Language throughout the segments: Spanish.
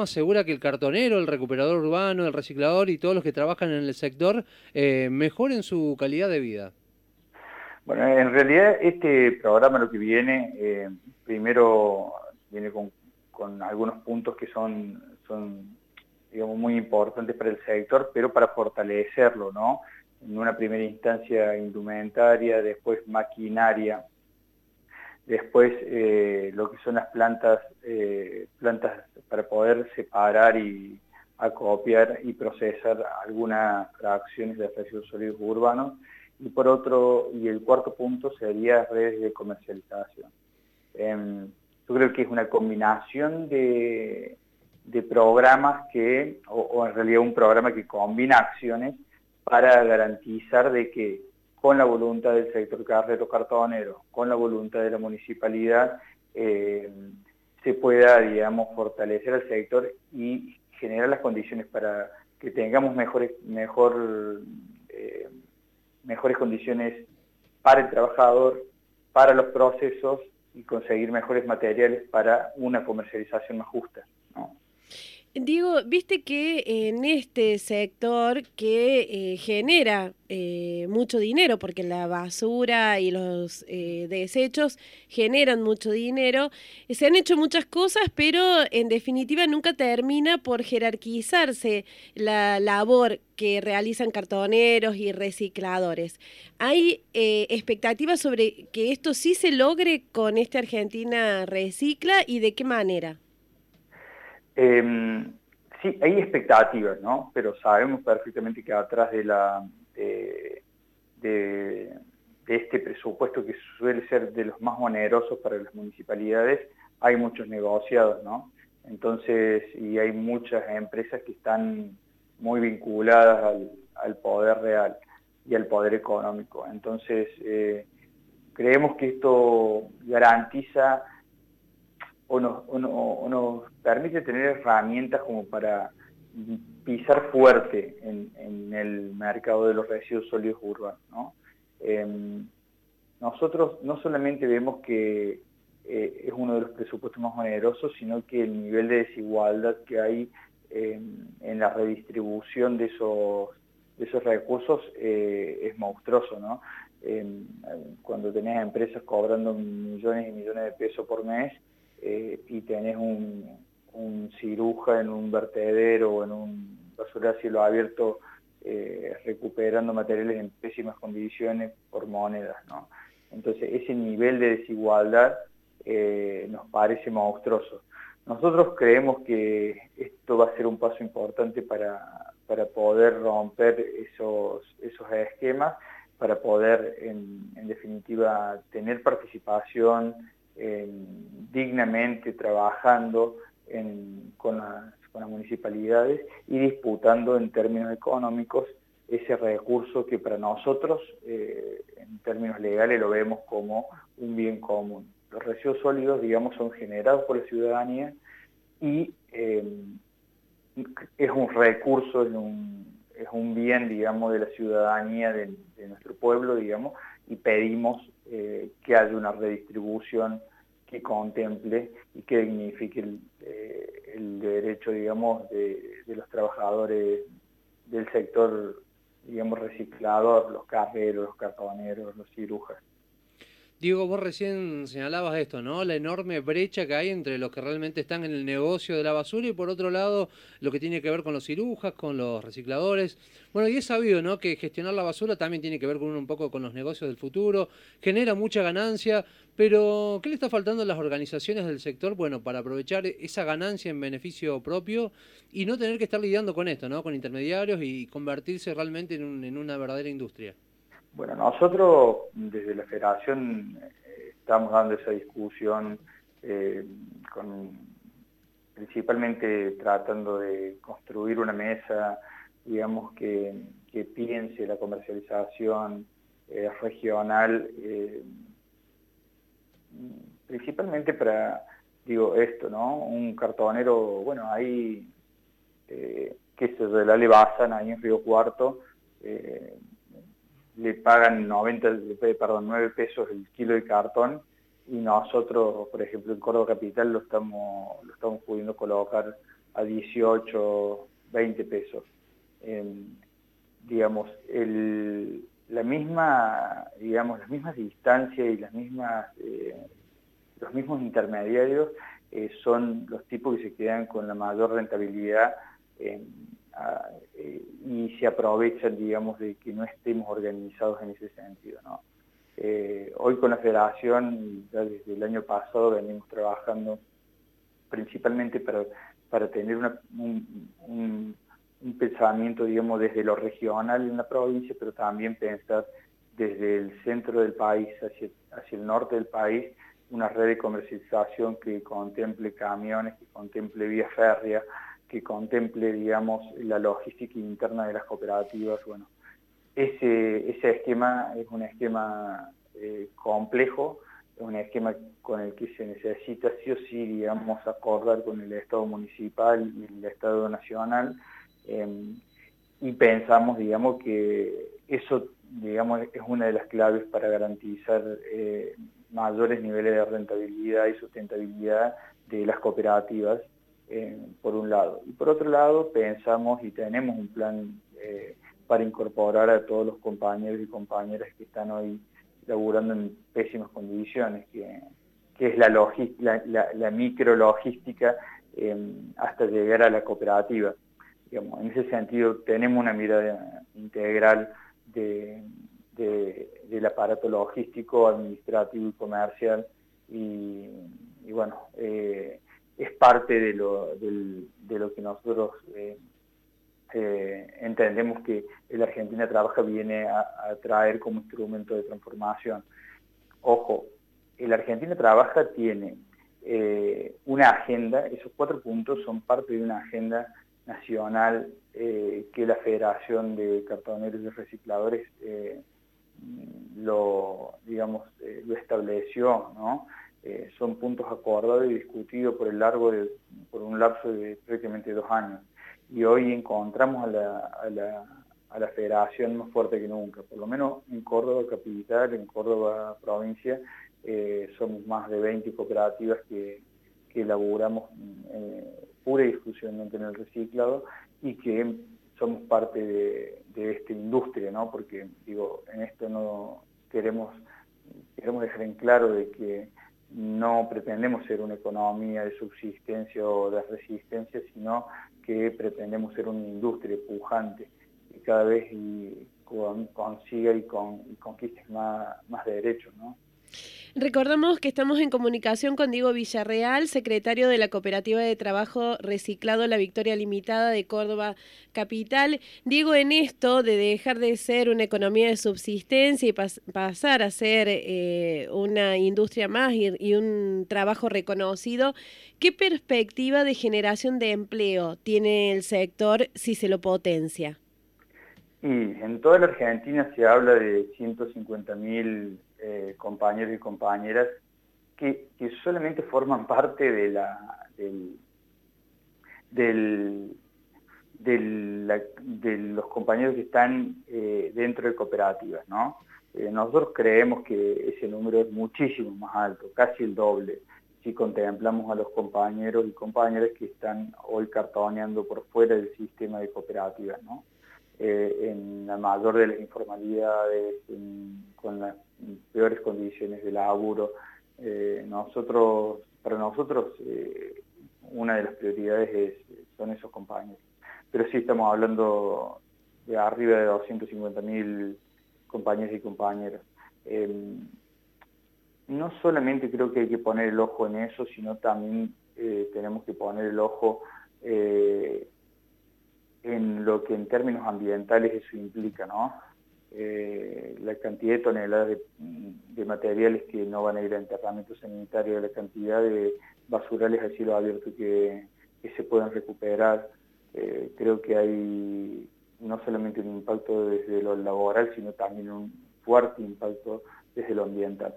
asegura que el cartonero, el recuperador urbano, el reciclador y todos los que trabajan en el sector eh, mejoren su calidad de vida? Bueno, en realidad este programa lo que viene, eh, primero viene con, algunos puntos que son, son digamos, muy importantes para el sector, pero para fortalecerlo, ¿no? En una primera instancia indumentaria, después maquinaria, después eh, lo que son las plantas, eh, plantas para poder separar y acopiar y procesar algunas fracciones de residuos sólidos urbanos, y por otro, y el cuarto punto sería redes de comercialización. Em, yo creo que es una combinación de, de programas que, o, en realidad un programa que combina acciones para garantizar de que con la voluntad del sector carrero cartonero, con la voluntad de la municipalidad, eh, se pueda, digamos, fortalecer al sector y generar las condiciones para que tengamos mejores, mejor, eh, mejores condiciones para el trabajador, para los procesos y conseguir mejores materiales para una comercialización más justa. Digo, viste que en este sector que eh, genera eh, mucho dinero, porque la basura y los eh, desechos generan mucho dinero, se han hecho muchas cosas, pero en definitiva nunca termina por jerarquizarse la labor que realizan cartoneros y recicladores. ¿Hay expectativas sobre que esto sí se logre con este Argentina Recicla y de qué manera? Em, sí, hay expectativas, ¿no? Pero sabemos perfectamente que atrás de, la, de, este presupuesto que suele ser de los más onerosos para las municipalidades, hay muchos negociados, ¿no? Entonces, y hay muchas empresas que están muy vinculadas al, poder real y al poder económico. Entonces, eh, creemos que esto garantiza o nos, permite tener herramientas como para pisar fuerte en, el mercado de los residuos sólidos urbanos. Em, nosotros no solamente vemos que eh, es uno de los presupuestos más onerosos, sino que el nivel de desigualdad que hay en la redistribución de esos, esos recursos eh, es monstruoso. Em, cuando tenés empresas cobrando millones y millones de pesos por mes, eh, y tenés un, ciruja en un vertedero o en un basura cielo abierto eh, recuperando materiales en pésimas condiciones por monedas. ¿no? Entonces ese nivel de desigualdad eh, nos parece monstruoso. Nosotros creemos que esto va a ser un paso importante para, para poder romper esos, esos esquemas, para poder en definitiva tener participación dignamente trabajando con, las, municipalidades y disputando en términos económicos ese recurso que para nosotros, eh, en términos legales, lo vemos como un bien común. Los residuos sólidos, digamos, son generados por la ciudadanía y eh, es un recurso, es un, bien, digamos, de la ciudadanía de, nuestro pueblo, digamos, y pedimos eh, que haya una redistribución que contemple y que dignifique el, eh, derecho, digamos, de, los trabajadores del sector, digamos, reciclador, los carreros, los cartoneros, los cirujas. Diego, vos recién señalabas esto, ¿no? La enorme brecha que hay entre los que realmente están en el negocio de la basura y por otro lado lo que tiene que ver con los cirujas, con los recicladores. Bueno, y es sabido, ¿no? Que gestionar la basura también tiene que ver con un poco con los negocios del futuro, genera mucha ganancia, pero ¿qué le está faltando a las organizaciones del sector? Bueno, para aprovechar esa ganancia en beneficio propio y no tener que estar lidiando con esto, ¿no? Con intermediarios y convertirse realmente en, en una verdadera industria. Bueno, nosotros desde la federación eh, estamos dando esa discusión eh, principalmente tratando de construir una mesa, digamos, que, piense la comercialización eh, regional, principalmente para, digo, esto, ¿no? Un cartonero, bueno, ahí, que se la Levasan, ahí en Río Cuarto, le pagan 90, perdón, 9 pesos el kilo de cartón y nosotros, por ejemplo, en Córdoba Capital lo estamos, lo estamos pudiendo colocar a 18, 20 pesos. digamos, el, la misma, digamos, las mismas distancias y las mismas, eh, los mismos intermediarios eh, son los tipos que se quedan con la mayor rentabilidad eh, y se aprovechan, digamos, de que no estemos organizados en ese sentido. hoy con la federación, ya desde el año pasado venimos trabajando principalmente para, para tener un un pensamiento, digamos, desde lo regional en la provincia, pero también pensar desde el centro del país hacia, hacia el norte del país, una red de comercialización que contemple camiones, que contemple vía férrea, que contemple, digamos, la logística interna de las cooperativas. Bueno, ese, ese esquema es un esquema eh, complejo, es un esquema con el que se necesita sí o sí, digamos, acordar con el Estado municipal y el Estado nacional, Em, y pensamos, digamos, que eso, digamos, es una de las claves para garantizar eh, mayores niveles de rentabilidad y sustentabilidad de las cooperativas, por un lado. Y por otro lado, pensamos y tenemos un plan eh, para incorporar a todos los compañeros y compañeras que están hoy laburando en pésimas condiciones, que, que es la, la, la, la micrologística em, hasta llegar a la cooperativa en ese sentido tenemos una mirada integral de, del aparato logístico, administrativo y comercial y, bueno, eh, es parte de lo, de lo que nosotros eh, eh, entendemos que la Argentina Trabaja viene a, traer como instrumento de transformación. Ojo, el Argentina Trabaja tiene una agenda, esos cuatro puntos son parte de una agenda nacional eh, que la Federación de Cartoneros y Recicladores eh, lo, digamos, eh, lo estableció, ¿no? Son puntos acordados y discutidos por el largo de, por un lapso de prácticamente dos años. Y hoy encontramos a la, a la, a la federación más fuerte que nunca, por lo menos en Córdoba capital, en Córdoba provincia, somos más de 20 cooperativas que, que elaboramos pura y exclusivamente en el reciclado y que somos parte de, esta industria, ¿no? Porque, digo, en esto no queremos, queremos dejar en claro de que no pretendemos ser una economía de subsistencia o de resistencia, sino que pretendemos ser una industria pujante y cada vez y, consiga y, con, y conquiste más, más derechos, ¿no? Recordamos que estamos en comunicación con Diego Villarreal, secretario de la Cooperativa de Trabajo Reciclado La Victoria Limitada de Córdoba Capital. Diego, en esto de dejar de ser una economía de subsistencia y pasar a ser eh, una industria más y, un trabajo reconocido, ¿qué perspectiva de generación de empleo tiene el sector si se lo potencia? Y en toda la Argentina se habla de 150 mil eh, compañeros y compañeras que, solamente forman parte de los compañeros que están eh, dentro de cooperativas, ¿no? Eh, nosotros creemos que ese número es muchísimo más alto, casi el doble, si contemplamos a los compañeros y compañeras que están hoy cartoneando por fuera del sistema de cooperativas, ¿no? En la mayor de las informalidades, con las peores condiciones de laburo. Eh, nosotros, para nosotros, eh, una de las prioridades son esos compañeros. Pero sí estamos hablando de arriba de 250.000 compañeros y compañeras. Em, no solamente creo que hay que poner el ojo en eso, sino también eh, tenemos que poner el ojo en lo que en términos ambientales eso implica, ¿no? Eh, la cantidad de toneladas de, materiales que no van a ir a enterramiento sanitario, la cantidad de basurales a cielo abierto que, se puedan recuperar. Eh, creo que hay no solamente un impacto desde lo laboral, sino también un fuerte impacto desde lo ambiental.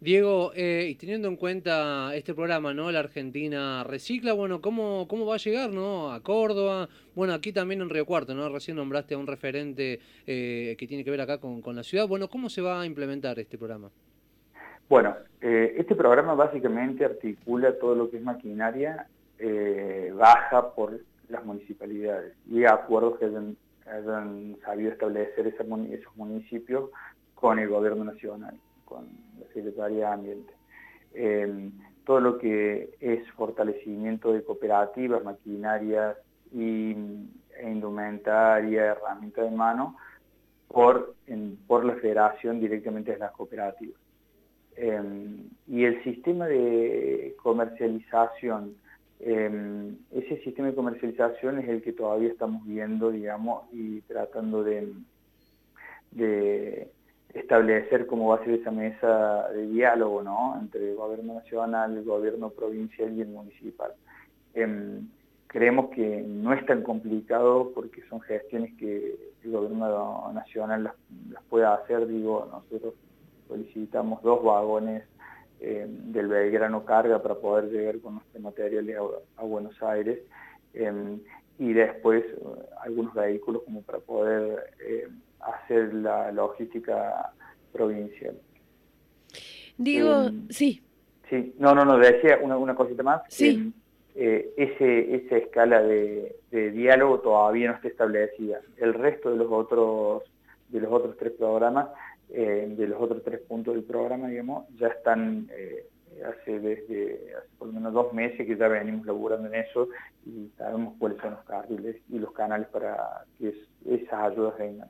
Diego, eh, y teniendo en cuenta este programa, ¿no? La Argentina recicla, bueno, ¿cómo, cómo va a llegar, ¿no? A Córdoba, bueno, aquí también en Río Cuarto, ¿no? Recién nombraste a un referente eh, que tiene que ver acá con, la ciudad. Bueno, ¿cómo se va a implementar este programa? Bueno, eh, este programa básicamente articula todo lo que es maquinaria eh, baja por las municipalidades y acuerdos que hayan, sabido establecer esos municipios con el gobierno nacional, con la Secretaría de Ambiente. Todo lo que es fortalecimiento de cooperativas, maquinarias y, e indumentaria, herramientas de mano, por, por la federación directamente de las cooperativas. Em, y el sistema de comercialización, em, ese sistema de comercialización es el que todavía estamos viendo, digamos, y tratando de establecer cómo va a ser esa mesa de diálogo, ¿no?, entre el gobierno nacional, el gobierno provincial y el municipal. Em, creemos que no es tan complicado porque son gestiones que el gobierno nacional las, pueda hacer, digo, nosotros solicitamos dos vagones eh, del Belgrano Carga para poder llegar con nuestro material a, Buenos Aires em, y después eh, algunos vehículos como para poder hacer la logística provincial. Digo, em, sí. Sí, no, no, no, decía una, una cosita más. Sí. Em, ese, esa escala de, de, diálogo todavía no está establecida. El resto de los otros de los otros tres programas eh, de los otros tres puntos del programa, digamos, ya están eh, hace desde hace por lo menos dos meses que ya venimos laburando en eso y sabemos cuáles son los carriles y los canales para que esas ayudas vengan.